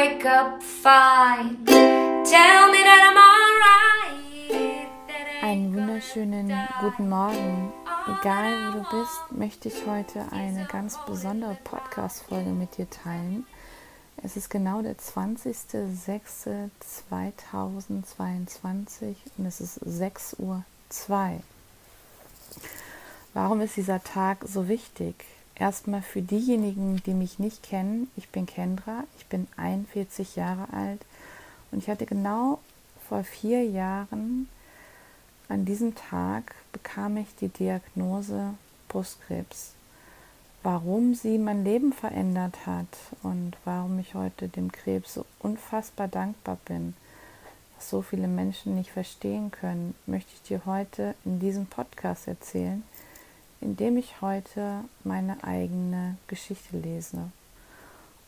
wake up fine. Tell me that I'm. Einen wunderschönen guten Morgen. Egal wo du bist, möchte ich heute eine ganz besondere Podcast-Folge mit dir teilen. Es ist genau der 20.06.2022 und es ist 6.02 Uhr. Warum ist dieser Tag so wichtig? Erstmal für diejenigen, die mich nicht kennen, ich bin Kendra, ich bin 41 Jahre alt und ich hatte genau vor vier Jahren an diesem Tag bekam ich die Diagnose Brustkrebs. Warum sie mein Leben verändert hat und warum ich heute dem Krebs so unfassbar dankbar bin, was so viele Menschen nicht verstehen können, möchte ich dir heute in diesem Podcast erzählen indem ich heute meine eigene Geschichte lese.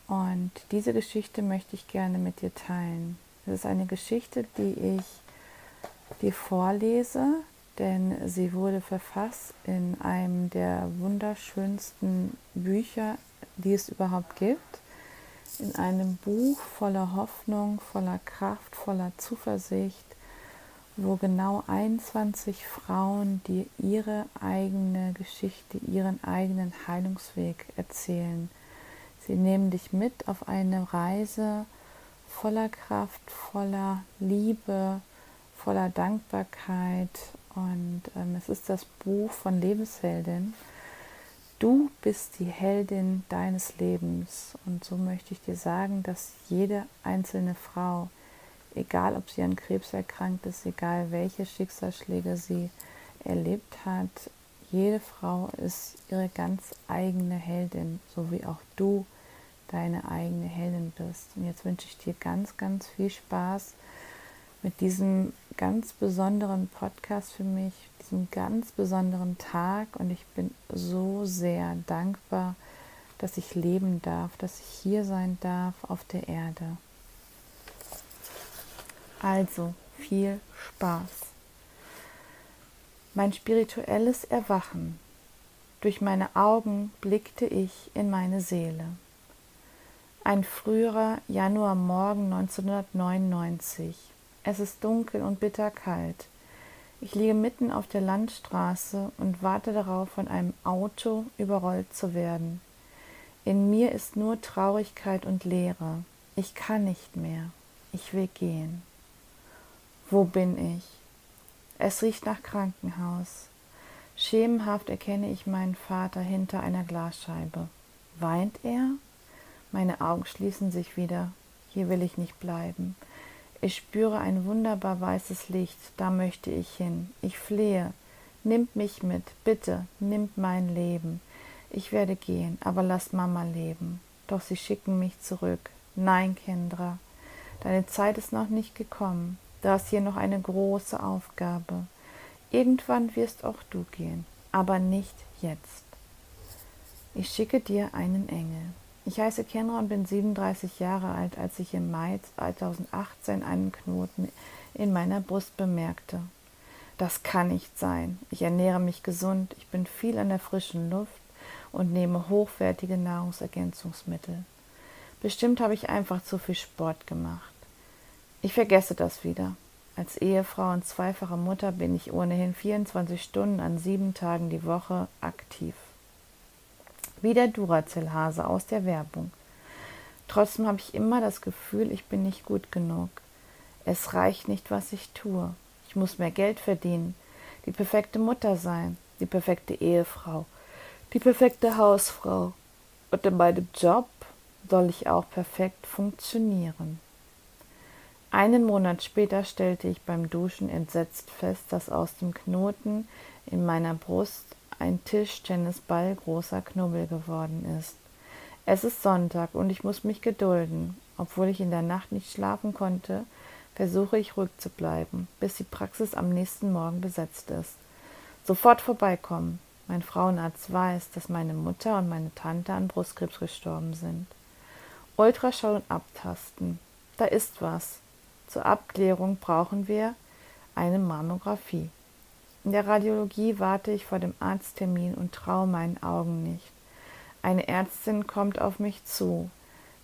Und diese Geschichte möchte ich gerne mit dir teilen. Es ist eine Geschichte, die ich dir vorlese, denn sie wurde verfasst in einem der wunderschönsten Bücher, die es überhaupt gibt. In einem Buch voller Hoffnung, voller Kraft, voller Zuversicht, wo genau 21 Frauen dir ihre eigene Geschichte, ihren eigenen Heilungsweg erzählen. Sie nehmen dich mit auf eine Reise voller Kraft, voller Liebe, voller Dankbarkeit und ähm, es ist das Buch von Lebensheldin. Du bist die Heldin deines Lebens und so möchte ich dir sagen, dass jede einzelne Frau egal ob sie an Krebs erkrankt ist, egal welche Schicksalsschläge sie erlebt hat, jede Frau ist ihre ganz eigene Heldin, so wie auch du deine eigene Heldin bist. Und jetzt wünsche ich dir ganz, ganz viel Spaß mit diesem ganz besonderen Podcast für mich, diesem ganz besonderen Tag. Und ich bin so sehr dankbar, dass ich leben darf, dass ich hier sein darf auf der Erde. Also viel Spaß. Mein spirituelles Erwachen. Durch meine Augen blickte ich in meine Seele. Ein früherer Januarmorgen 1999. Es ist dunkel und bitterkalt. Ich liege mitten auf der Landstraße und warte darauf, von einem Auto überrollt zu werden. In mir ist nur Traurigkeit und Leere. Ich kann nicht mehr. Ich will gehen. Wo bin ich? Es riecht nach Krankenhaus. Schemenhaft erkenne ich meinen Vater hinter einer Glasscheibe. Weint er? Meine Augen schließen sich wieder. Hier will ich nicht bleiben. Ich spüre ein wunderbar weißes Licht, da möchte ich hin. Ich flehe. Nimmt mich mit, bitte, nimmt mein Leben. Ich werde gehen, aber lasst Mama leben. Doch sie schicken mich zurück. Nein, Kendra, deine Zeit ist noch nicht gekommen. Du hast hier noch eine große Aufgabe. Irgendwann wirst auch du gehen, aber nicht jetzt. Ich schicke dir einen Engel. Ich heiße Kenra und bin 37 Jahre alt, als ich im Mai 2018 einen Knoten in meiner Brust bemerkte. Das kann nicht sein. Ich ernähre mich gesund, ich bin viel an der frischen Luft und nehme hochwertige Nahrungsergänzungsmittel. Bestimmt habe ich einfach zu viel Sport gemacht. Ich vergesse das wieder. Als Ehefrau und zweifache Mutter bin ich ohnehin 24 Stunden an sieben Tagen die Woche aktiv. Wie der Duracell-Hase aus der Werbung. Trotzdem habe ich immer das Gefühl, ich bin nicht gut genug. Es reicht nicht, was ich tue. Ich muss mehr Geld verdienen, die perfekte Mutter sein, die perfekte Ehefrau, die perfekte Hausfrau. Und in meinem Job soll ich auch perfekt funktionieren. Einen Monat später stellte ich beim Duschen entsetzt fest, dass aus dem Knoten in meiner Brust ein Tischtennisball großer Knubbel geworden ist. Es ist Sonntag und ich muss mich gedulden. Obwohl ich in der Nacht nicht schlafen konnte, versuche ich ruhig zu bleiben, bis die Praxis am nächsten Morgen besetzt ist. Sofort vorbeikommen. Mein Frauenarzt weiß, dass meine Mutter und meine Tante an Brustkrebs gestorben sind. Ultraschall und abtasten. Da ist was. Zur Abklärung brauchen wir eine Mammographie. In der Radiologie warte ich vor dem Arzttermin und traue meinen Augen nicht. Eine Ärztin kommt auf mich zu.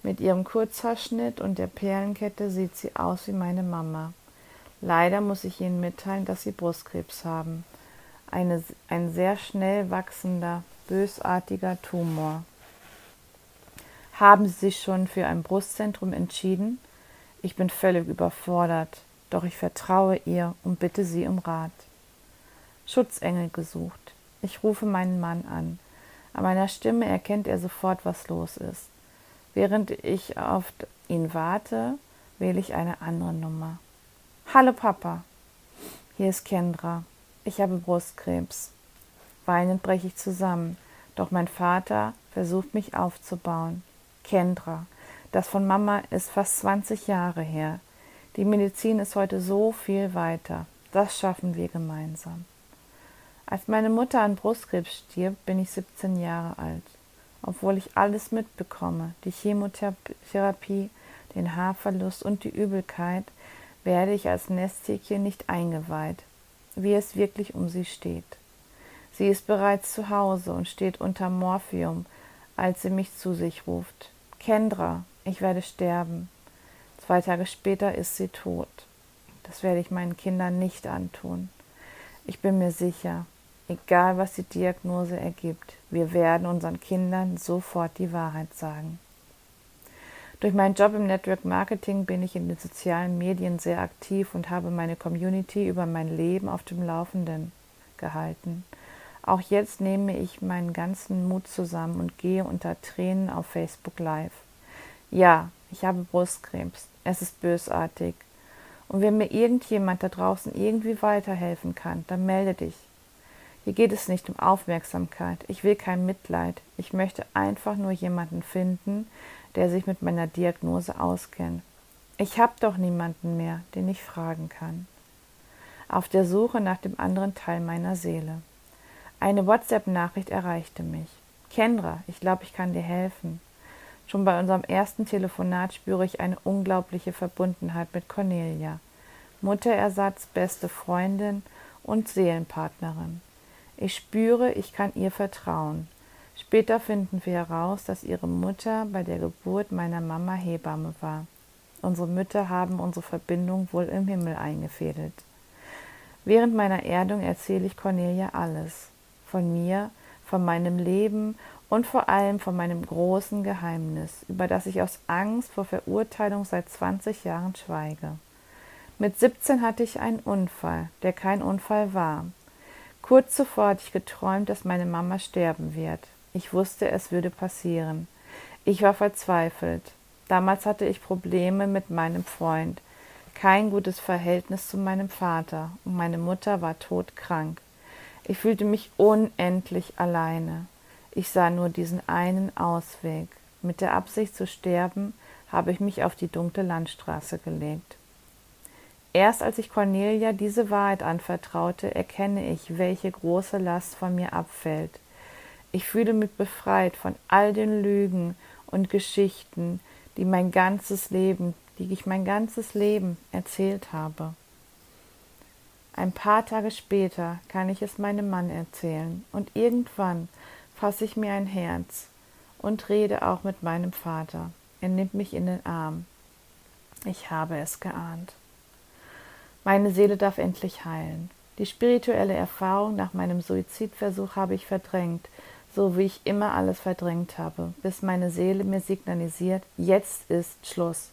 Mit ihrem Kurzhaarschnitt und der Perlenkette sieht sie aus wie meine Mama. Leider muss ich Ihnen mitteilen, dass Sie Brustkrebs haben. Eine, ein sehr schnell wachsender, bösartiger Tumor. Haben Sie sich schon für ein Brustzentrum entschieden? Ich bin völlig überfordert, doch ich vertraue ihr und bitte Sie um Rat. Schutzengel gesucht. Ich rufe meinen Mann an. An meiner Stimme erkennt er sofort, was los ist. Während ich auf ihn warte, wähle ich eine andere Nummer. Hallo Papa, hier ist Kendra. Ich habe Brustkrebs. Weinend breche ich zusammen, doch mein Vater versucht mich aufzubauen. Kendra, das von Mama ist fast 20 Jahre her. Die Medizin ist heute so viel weiter. Das schaffen wir gemeinsam. Als meine Mutter an Brustkrebs stirbt, bin ich 17 Jahre alt. Obwohl ich alles mitbekomme, die Chemotherapie, den Haarverlust und die Übelkeit, werde ich als Nesthäkchen nicht eingeweiht, wie es wirklich um sie steht. Sie ist bereits zu Hause und steht unter Morphium, als sie mich zu sich ruft. Kendra, ich werde sterben. Zwei Tage später ist sie tot. Das werde ich meinen Kindern nicht antun. Ich bin mir sicher, egal was die Diagnose ergibt, wir werden unseren Kindern sofort die Wahrheit sagen. Durch meinen Job im Network Marketing bin ich in den sozialen Medien sehr aktiv und habe meine Community über mein Leben auf dem Laufenden gehalten. Auch jetzt nehme ich meinen ganzen Mut zusammen und gehe unter Tränen auf Facebook Live. Ja, ich habe Brustkrebs. Es ist bösartig. Und wenn mir irgendjemand da draußen irgendwie weiterhelfen kann, dann melde dich. Hier geht es nicht um Aufmerksamkeit. Ich will kein Mitleid. Ich möchte einfach nur jemanden finden, der sich mit meiner Diagnose auskennt. Ich habe doch niemanden mehr, den ich fragen kann. Auf der Suche nach dem anderen Teil meiner Seele. Eine WhatsApp-Nachricht erreichte mich. Kendra, ich glaube, ich kann dir helfen. Schon bei unserem ersten Telefonat spüre ich eine unglaubliche Verbundenheit mit Cornelia. Mutterersatz, beste Freundin und Seelenpartnerin. Ich spüre, ich kann ihr vertrauen. Später finden wir heraus, dass ihre Mutter bei der Geburt meiner Mama Hebamme war. Unsere Mütter haben unsere Verbindung wohl im Himmel eingefädelt. Während meiner Erdung erzähle ich Cornelia alles. Von mir, von meinem Leben und vor allem von meinem großen Geheimnis, über das ich aus Angst vor Verurteilung seit 20 Jahren schweige. Mit 17 hatte ich einen Unfall, der kein Unfall war. Kurz zuvor hatte ich geträumt, dass meine Mama sterben wird. Ich wusste, es würde passieren. Ich war verzweifelt. Damals hatte ich Probleme mit meinem Freund, kein gutes Verhältnis zu meinem Vater und meine Mutter war todkrank. Ich fühlte mich unendlich alleine. Ich sah nur diesen einen Ausweg. Mit der Absicht zu sterben, habe ich mich auf die dunkle Landstraße gelegt. Erst als ich Cornelia diese Wahrheit anvertraute, erkenne ich, welche große Last von mir abfällt. Ich fühle mich befreit von all den Lügen und Geschichten, die mein ganzes Leben, die ich mein ganzes Leben erzählt habe. Ein paar Tage später kann ich es meinem Mann erzählen und irgendwann fasse ich mir ein Herz und rede auch mit meinem Vater. Er nimmt mich in den Arm. Ich habe es geahnt. Meine Seele darf endlich heilen. Die spirituelle Erfahrung nach meinem Suizidversuch habe ich verdrängt, so wie ich immer alles verdrängt habe, bis meine Seele mir signalisiert, jetzt ist Schluss.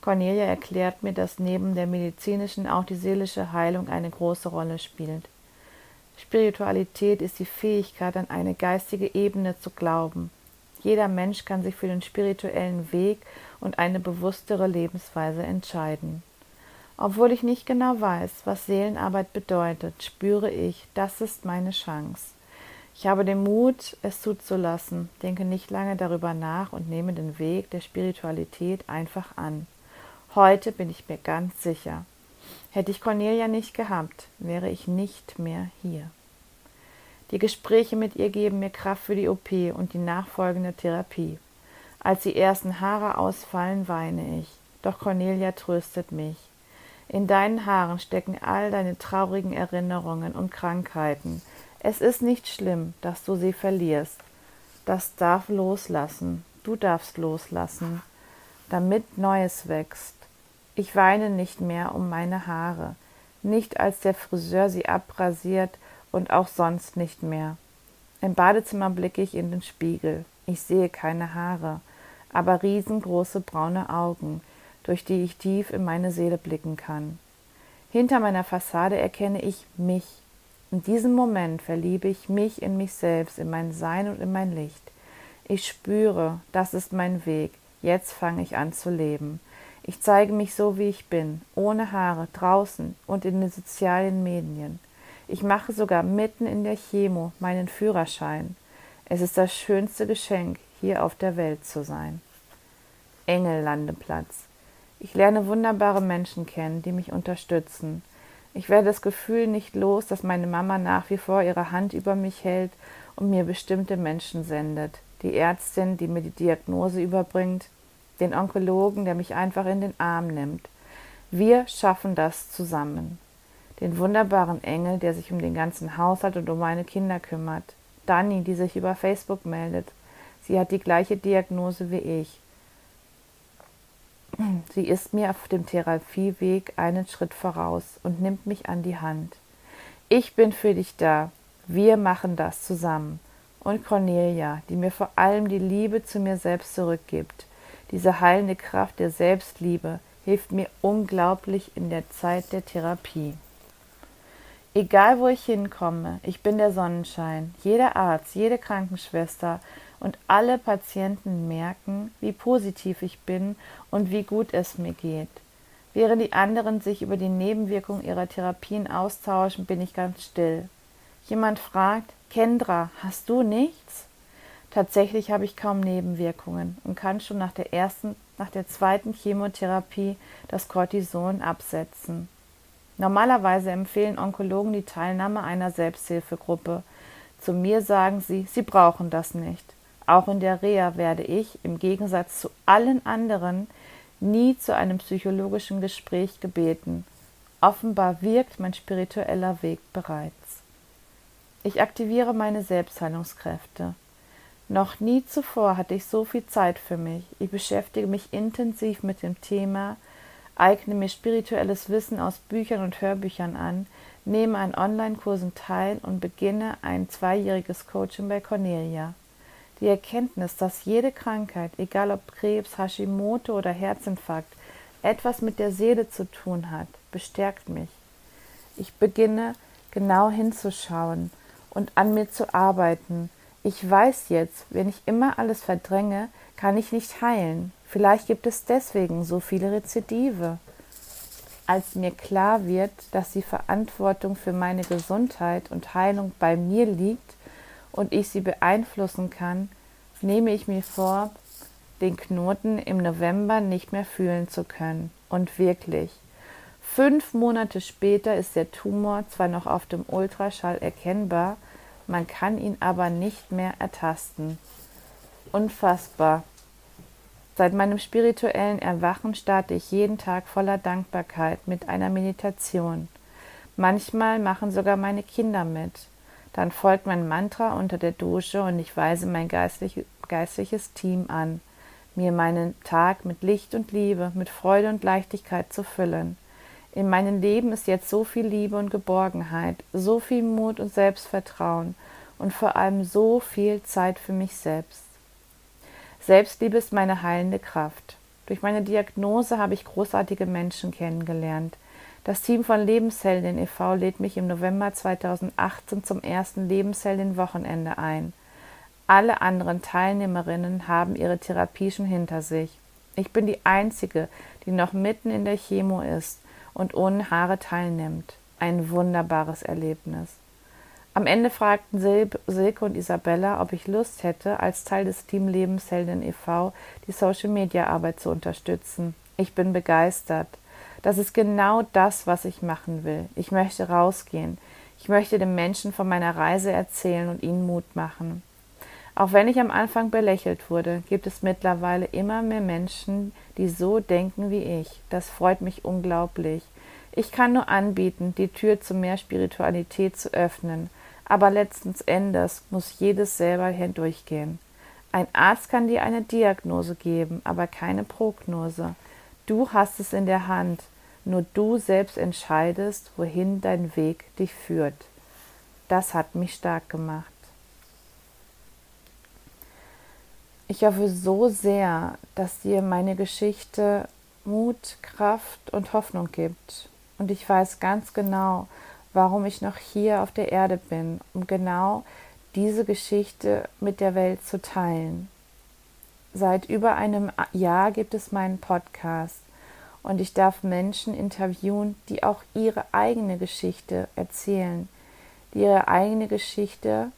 Cornelia erklärt mir, dass neben der medizinischen auch die seelische Heilung eine große Rolle spielt. Spiritualität ist die Fähigkeit, an eine geistige Ebene zu glauben. Jeder Mensch kann sich für den spirituellen Weg und eine bewusstere Lebensweise entscheiden. Obwohl ich nicht genau weiß, was Seelenarbeit bedeutet, spüre ich, das ist meine Chance. Ich habe den Mut, es zuzulassen, denke nicht lange darüber nach und nehme den Weg der Spiritualität einfach an. Heute bin ich mir ganz sicher. Hätte ich Cornelia nicht gehabt, wäre ich nicht mehr hier. Die Gespräche mit ihr geben mir Kraft für die OP und die nachfolgende Therapie. Als die ersten Haare ausfallen, weine ich. Doch Cornelia tröstet mich. In deinen Haaren stecken all deine traurigen Erinnerungen und Krankheiten. Es ist nicht schlimm, dass du sie verlierst. Das darf loslassen. Du darfst loslassen. damit Neues wächst. Ich weine nicht mehr um meine Haare, nicht als der Friseur sie abrasiert und auch sonst nicht mehr. Im Badezimmer blicke ich in den Spiegel. Ich sehe keine Haare, aber riesengroße braune Augen, durch die ich tief in meine Seele blicken kann. Hinter meiner Fassade erkenne ich mich. In diesem Moment verliebe ich mich in mich selbst, in mein Sein und in mein Licht. Ich spüre, das ist mein Weg. Jetzt fange ich an zu leben. Ich zeige mich so, wie ich bin, ohne Haare, draußen und in den sozialen Medien. Ich mache sogar mitten in der Chemo meinen Führerschein. Es ist das schönste Geschenk, hier auf der Welt zu sein. Engellandeplatz. Ich lerne wunderbare Menschen kennen, die mich unterstützen. Ich werde das Gefühl nicht los, dass meine Mama nach wie vor ihre Hand über mich hält und mir bestimmte Menschen sendet. Die Ärztin, die mir die Diagnose überbringt, den Onkologen, der mich einfach in den Arm nimmt. Wir schaffen das zusammen. Den wunderbaren Engel, der sich um den ganzen Haushalt und um meine Kinder kümmert. Dani, die sich über Facebook meldet. Sie hat die gleiche Diagnose wie ich. Sie ist mir auf dem Therapieweg einen Schritt voraus und nimmt mich an die Hand. Ich bin für dich da. Wir machen das zusammen. Und Cornelia, die mir vor allem die Liebe zu mir selbst zurückgibt. Diese heilende Kraft der Selbstliebe hilft mir unglaublich in der Zeit der Therapie. Egal wo ich hinkomme, ich bin der Sonnenschein. Jeder Arzt, jede Krankenschwester und alle Patienten merken, wie positiv ich bin und wie gut es mir geht. Während die anderen sich über die Nebenwirkungen ihrer Therapien austauschen, bin ich ganz still. Jemand fragt, Kendra, hast du nichts? Tatsächlich habe ich kaum Nebenwirkungen und kann schon nach der ersten, nach der zweiten Chemotherapie das Cortison absetzen. Normalerweise empfehlen Onkologen die Teilnahme einer Selbsthilfegruppe. Zu mir sagen sie, sie brauchen das nicht. Auch in der Reha werde ich, im Gegensatz zu allen anderen, nie zu einem psychologischen Gespräch gebeten. Offenbar wirkt mein spiritueller Weg bereits. Ich aktiviere meine Selbstheilungskräfte. Noch nie zuvor hatte ich so viel Zeit für mich. Ich beschäftige mich intensiv mit dem Thema, eigne mir spirituelles Wissen aus Büchern und Hörbüchern an, nehme an Online-Kursen teil und beginne ein zweijähriges Coaching bei Cornelia. Die Erkenntnis, dass jede Krankheit, egal ob Krebs, Hashimoto oder Herzinfarkt, etwas mit der Seele zu tun hat, bestärkt mich. Ich beginne genau hinzuschauen und an mir zu arbeiten. Ich weiß jetzt, wenn ich immer alles verdränge, kann ich nicht heilen. Vielleicht gibt es deswegen so viele Rezidive. Als mir klar wird, dass die Verantwortung für meine Gesundheit und Heilung bei mir liegt, und ich sie beeinflussen kann, nehme ich mir vor, den Knoten im November nicht mehr fühlen zu können. Und wirklich, fünf Monate später ist der Tumor zwar noch auf dem Ultraschall erkennbar, man kann ihn aber nicht mehr ertasten. Unfassbar. Seit meinem spirituellen Erwachen starte ich jeden Tag voller Dankbarkeit mit einer Meditation. Manchmal machen sogar meine Kinder mit. Dann folgt mein Mantra unter der Dusche und ich weise mein geistlich, geistliches Team an, mir meinen Tag mit Licht und Liebe, mit Freude und Leichtigkeit zu füllen. In meinem Leben ist jetzt so viel Liebe und Geborgenheit, so viel Mut und Selbstvertrauen und vor allem so viel Zeit für mich selbst. Selbstliebe ist meine heilende Kraft. Durch meine Diagnose habe ich großartige Menschen kennengelernt, das Team von Lebensheldin e.V. lädt mich im November 2018 zum ersten Lebensheldin-Wochenende ein. Alle anderen Teilnehmerinnen haben ihre Therapie schon hinter sich. Ich bin die Einzige, die noch mitten in der Chemo ist und ohne Haare teilnimmt. Ein wunderbares Erlebnis. Am Ende fragten Silke und Isabella, ob ich Lust hätte, als Teil des Team Lebensheldin e.V. die Social-Media-Arbeit zu unterstützen. Ich bin begeistert. Das ist genau das, was ich machen will. Ich möchte rausgehen. Ich möchte den Menschen von meiner Reise erzählen und ihnen Mut machen. Auch wenn ich am Anfang belächelt wurde, gibt es mittlerweile immer mehr Menschen, die so denken wie ich. Das freut mich unglaublich. Ich kann nur anbieten, die Tür zu mehr Spiritualität zu öffnen, aber letzten Endes muss jedes selber hindurchgehen. Ein Arzt kann dir eine Diagnose geben, aber keine Prognose. Du hast es in der Hand. Nur du selbst entscheidest, wohin dein Weg dich führt. Das hat mich stark gemacht. Ich hoffe so sehr, dass dir meine Geschichte Mut, Kraft und Hoffnung gibt. Und ich weiß ganz genau, warum ich noch hier auf der Erde bin, um genau diese Geschichte mit der Welt zu teilen. Seit über einem Jahr gibt es meinen Podcast und ich darf Menschen interviewen, die auch ihre eigene Geschichte erzählen, die ihre eigene Geschichte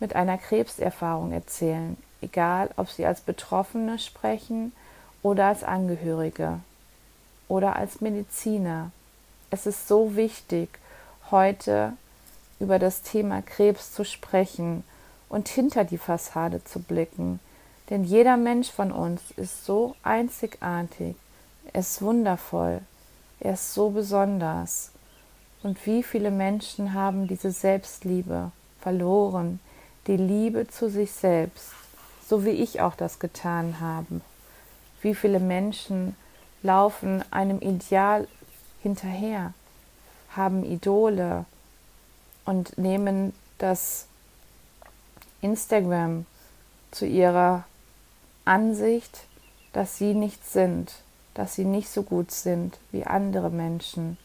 mit einer Krebserfahrung erzählen, egal ob sie als Betroffene sprechen oder als Angehörige oder als Mediziner. Es ist so wichtig, heute über das Thema Krebs zu sprechen und hinter die Fassade zu blicken. Denn jeder Mensch von uns ist so einzigartig, er ist wundervoll, er ist so besonders. Und wie viele Menschen haben diese Selbstliebe verloren, die Liebe zu sich selbst so wie ich auch das getan habe. Wie viele Menschen laufen einem Ideal hinterher, haben Idole und nehmen das Instagram zu ihrer Ansicht, dass sie nicht sind, dass sie nicht so gut sind wie andere Menschen.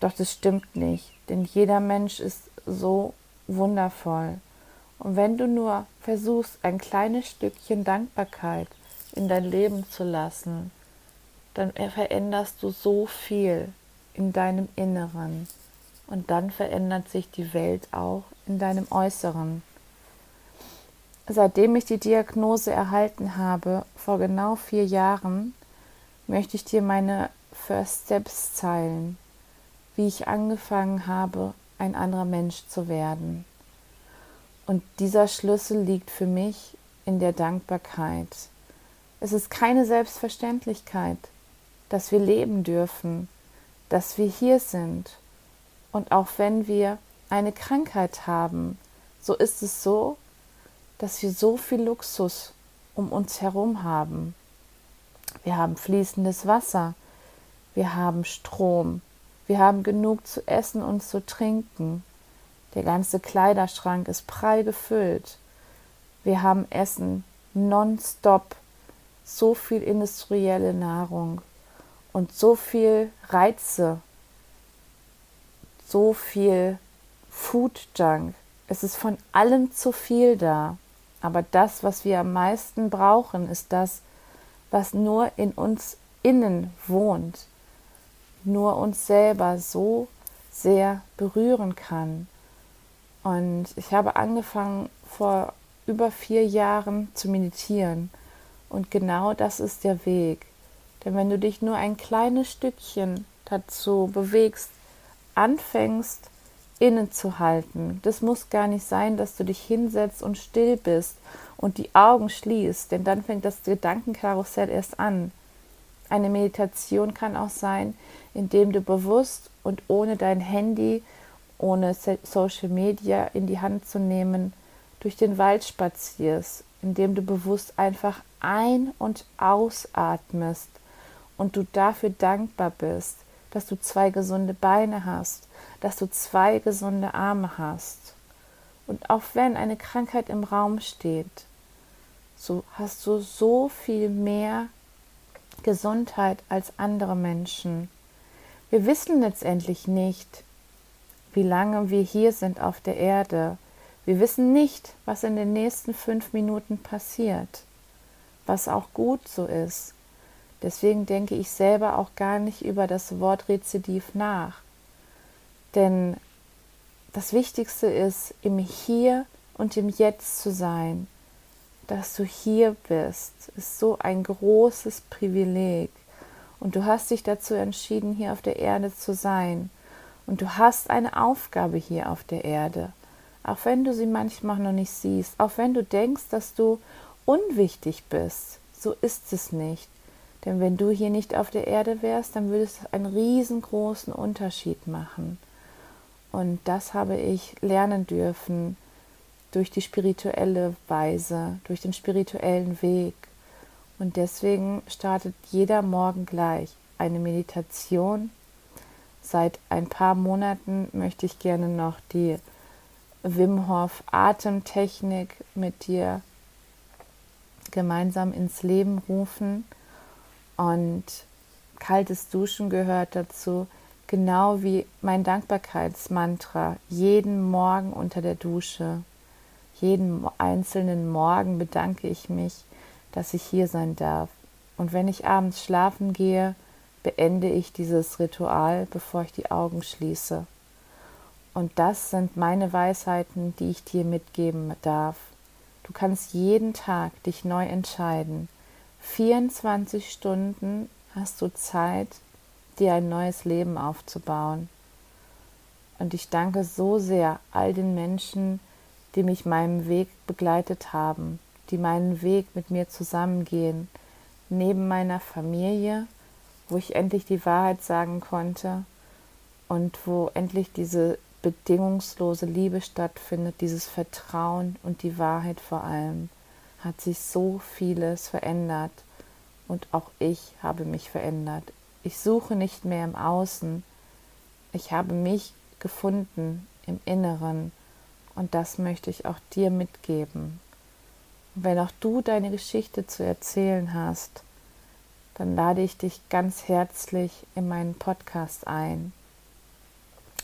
Doch das stimmt nicht, denn jeder Mensch ist so wundervoll. Und wenn du nur versuchst, ein kleines Stückchen Dankbarkeit in dein Leben zu lassen, dann veränderst du so viel in deinem Inneren. Und dann verändert sich die Welt auch in deinem Äußeren. Seitdem ich die Diagnose erhalten habe, vor genau vier Jahren, möchte ich dir meine First Steps zeigen, wie ich angefangen habe, ein anderer Mensch zu werden. Und dieser Schlüssel liegt für mich in der Dankbarkeit. Es ist keine Selbstverständlichkeit, dass wir leben dürfen, dass wir hier sind. Und auch wenn wir eine Krankheit haben, so ist es so, dass wir so viel Luxus um uns herum haben. Wir haben fließendes Wasser, wir haben Strom, wir haben genug zu essen und zu trinken, der ganze Kleiderschrank ist prall gefüllt. Wir haben Essen nonstop, so viel industrielle Nahrung und so viel Reize, so viel Food Junk. Es ist von allem zu viel da. Aber das, was wir am meisten brauchen, ist das, was nur in uns innen wohnt, nur uns selber so sehr berühren kann. Und ich habe angefangen vor über vier Jahren zu meditieren. Und genau das ist der Weg. Denn wenn du dich nur ein kleines Stückchen dazu bewegst, anfängst, innezuhalten, das muss gar nicht sein, dass du dich hinsetzt und still bist und die Augen schließt, denn dann fängt das Gedankenkarussell erst an. Eine Meditation kann auch sein, indem du bewusst und ohne dein Handy ohne Social Media in die Hand zu nehmen, durch den Wald spazierst, indem du bewusst einfach ein- und ausatmest und du dafür dankbar bist, dass du zwei gesunde Beine hast, dass du zwei gesunde Arme hast. Und auch wenn eine Krankheit im Raum steht, so hast du so viel mehr Gesundheit als andere Menschen. Wir wissen letztendlich nicht, wie lange wir hier sind auf der Erde. Wir wissen nicht, was in den nächsten fünf Minuten passiert, was auch gut so ist. Deswegen denke ich selber auch gar nicht über das Wort Rezidiv nach. Denn das Wichtigste ist, im Hier und im Jetzt zu sein. Dass du hier bist, ist so ein großes Privileg. Und du hast dich dazu entschieden, hier auf der Erde zu sein. Und du hast eine Aufgabe hier auf der Erde, auch wenn du sie manchmal noch nicht siehst, auch wenn du denkst, dass du unwichtig bist, so ist es nicht. Denn wenn du hier nicht auf der Erde wärst, dann würde es einen riesengroßen Unterschied machen. Und das habe ich lernen dürfen durch die spirituelle Weise, durch den spirituellen Weg. Und deswegen startet jeder Morgen gleich eine Meditation. Seit ein paar Monaten möchte ich gerne noch die Wim Hof Atemtechnik mit dir gemeinsam ins Leben rufen. Und kaltes Duschen gehört dazu, genau wie mein Dankbarkeitsmantra jeden Morgen unter der Dusche. Jeden einzelnen Morgen bedanke ich mich, dass ich hier sein darf. Und wenn ich abends schlafen gehe, beende ich dieses Ritual, bevor ich die Augen schließe. Und das sind meine Weisheiten, die ich dir mitgeben darf. Du kannst jeden Tag dich neu entscheiden. 24 Stunden hast du Zeit, dir ein neues Leben aufzubauen. Und ich danke so sehr all den Menschen, die mich meinem Weg begleitet haben, die meinen Weg mit mir zusammengehen, neben meiner Familie, wo ich endlich die Wahrheit sagen konnte und wo endlich diese bedingungslose Liebe stattfindet, dieses Vertrauen und die Wahrheit vor allem, hat sich so vieles verändert und auch ich habe mich verändert. Ich suche nicht mehr im Außen, ich habe mich gefunden im Inneren und das möchte ich auch dir mitgeben. Wenn auch du deine Geschichte zu erzählen hast, dann lade ich dich ganz herzlich in meinen Podcast ein.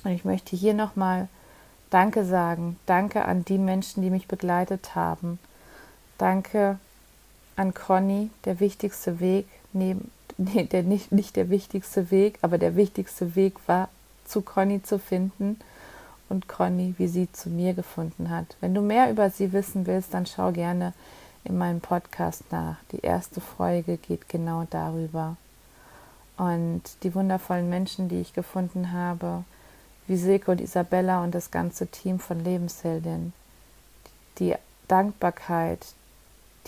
Und ich möchte hier nochmal Danke sagen. Danke an die Menschen, die mich begleitet haben. Danke an Conny, der wichtigste Weg, neben, nee, der nicht, nicht der wichtigste Weg, aber der wichtigste Weg war, zu Conny zu finden und Conny, wie sie zu mir gefunden hat. Wenn du mehr über sie wissen willst, dann schau gerne in meinem Podcast nach. Die erste Folge geht genau darüber. Und die wundervollen Menschen, die ich gefunden habe, wie Silke und Isabella und das ganze Team von Lebensheldin. Die Dankbarkeit,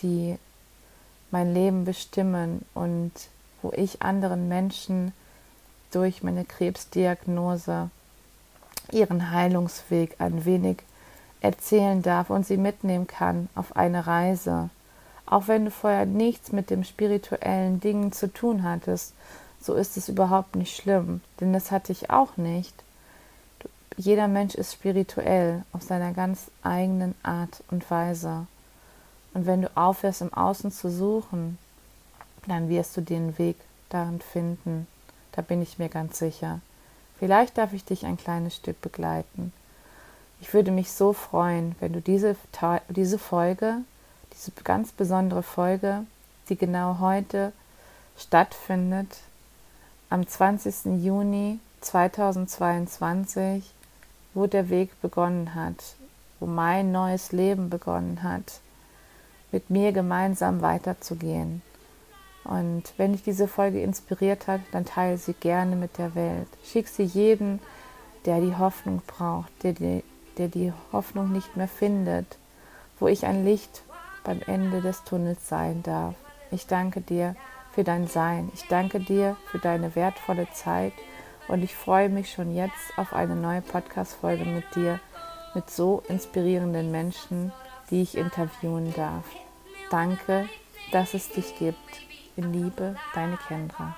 die mein Leben bestimmen und wo ich anderen Menschen durch meine Krebsdiagnose ihren Heilungsweg ein wenig erzählen darf und sie mitnehmen kann auf eine Reise. Auch wenn du vorher nichts mit dem spirituellen Dingen zu tun hattest, so ist es überhaupt nicht schlimm, denn das hatte ich auch nicht jeder Mensch ist spirituell auf seiner ganz eigenen Art und Weise. Und wenn du aufhörst, im Außen zu suchen, dann wirst du den Weg darin finden. Da bin ich mir ganz sicher. Vielleicht darf ich dich ein kleines Stück begleiten. Ich würde mich so freuen, wenn du diese, diese Folge, diese ganz besondere Folge, die genau heute stattfindet, am 20. Juni 2022, wo der Weg begonnen hat, wo mein neues Leben begonnen hat, mit mir gemeinsam weiterzugehen. Und wenn dich diese Folge inspiriert hat, dann teile sie gerne mit der Welt. Schick sie jedem, der die Hoffnung braucht, der die, der die Hoffnung nicht mehr findet, wo ich ein Licht beim Ende des Tunnels sein darf. Ich danke dir für dein Sein. Ich danke dir für deine wertvolle Zeit und ich freue mich schon jetzt auf eine neue Podcast-Folge mit dir, mit so inspirierenden Menschen, die ich interviewen darf. Danke, dass es dich gibt. In Liebe, deine Kendra.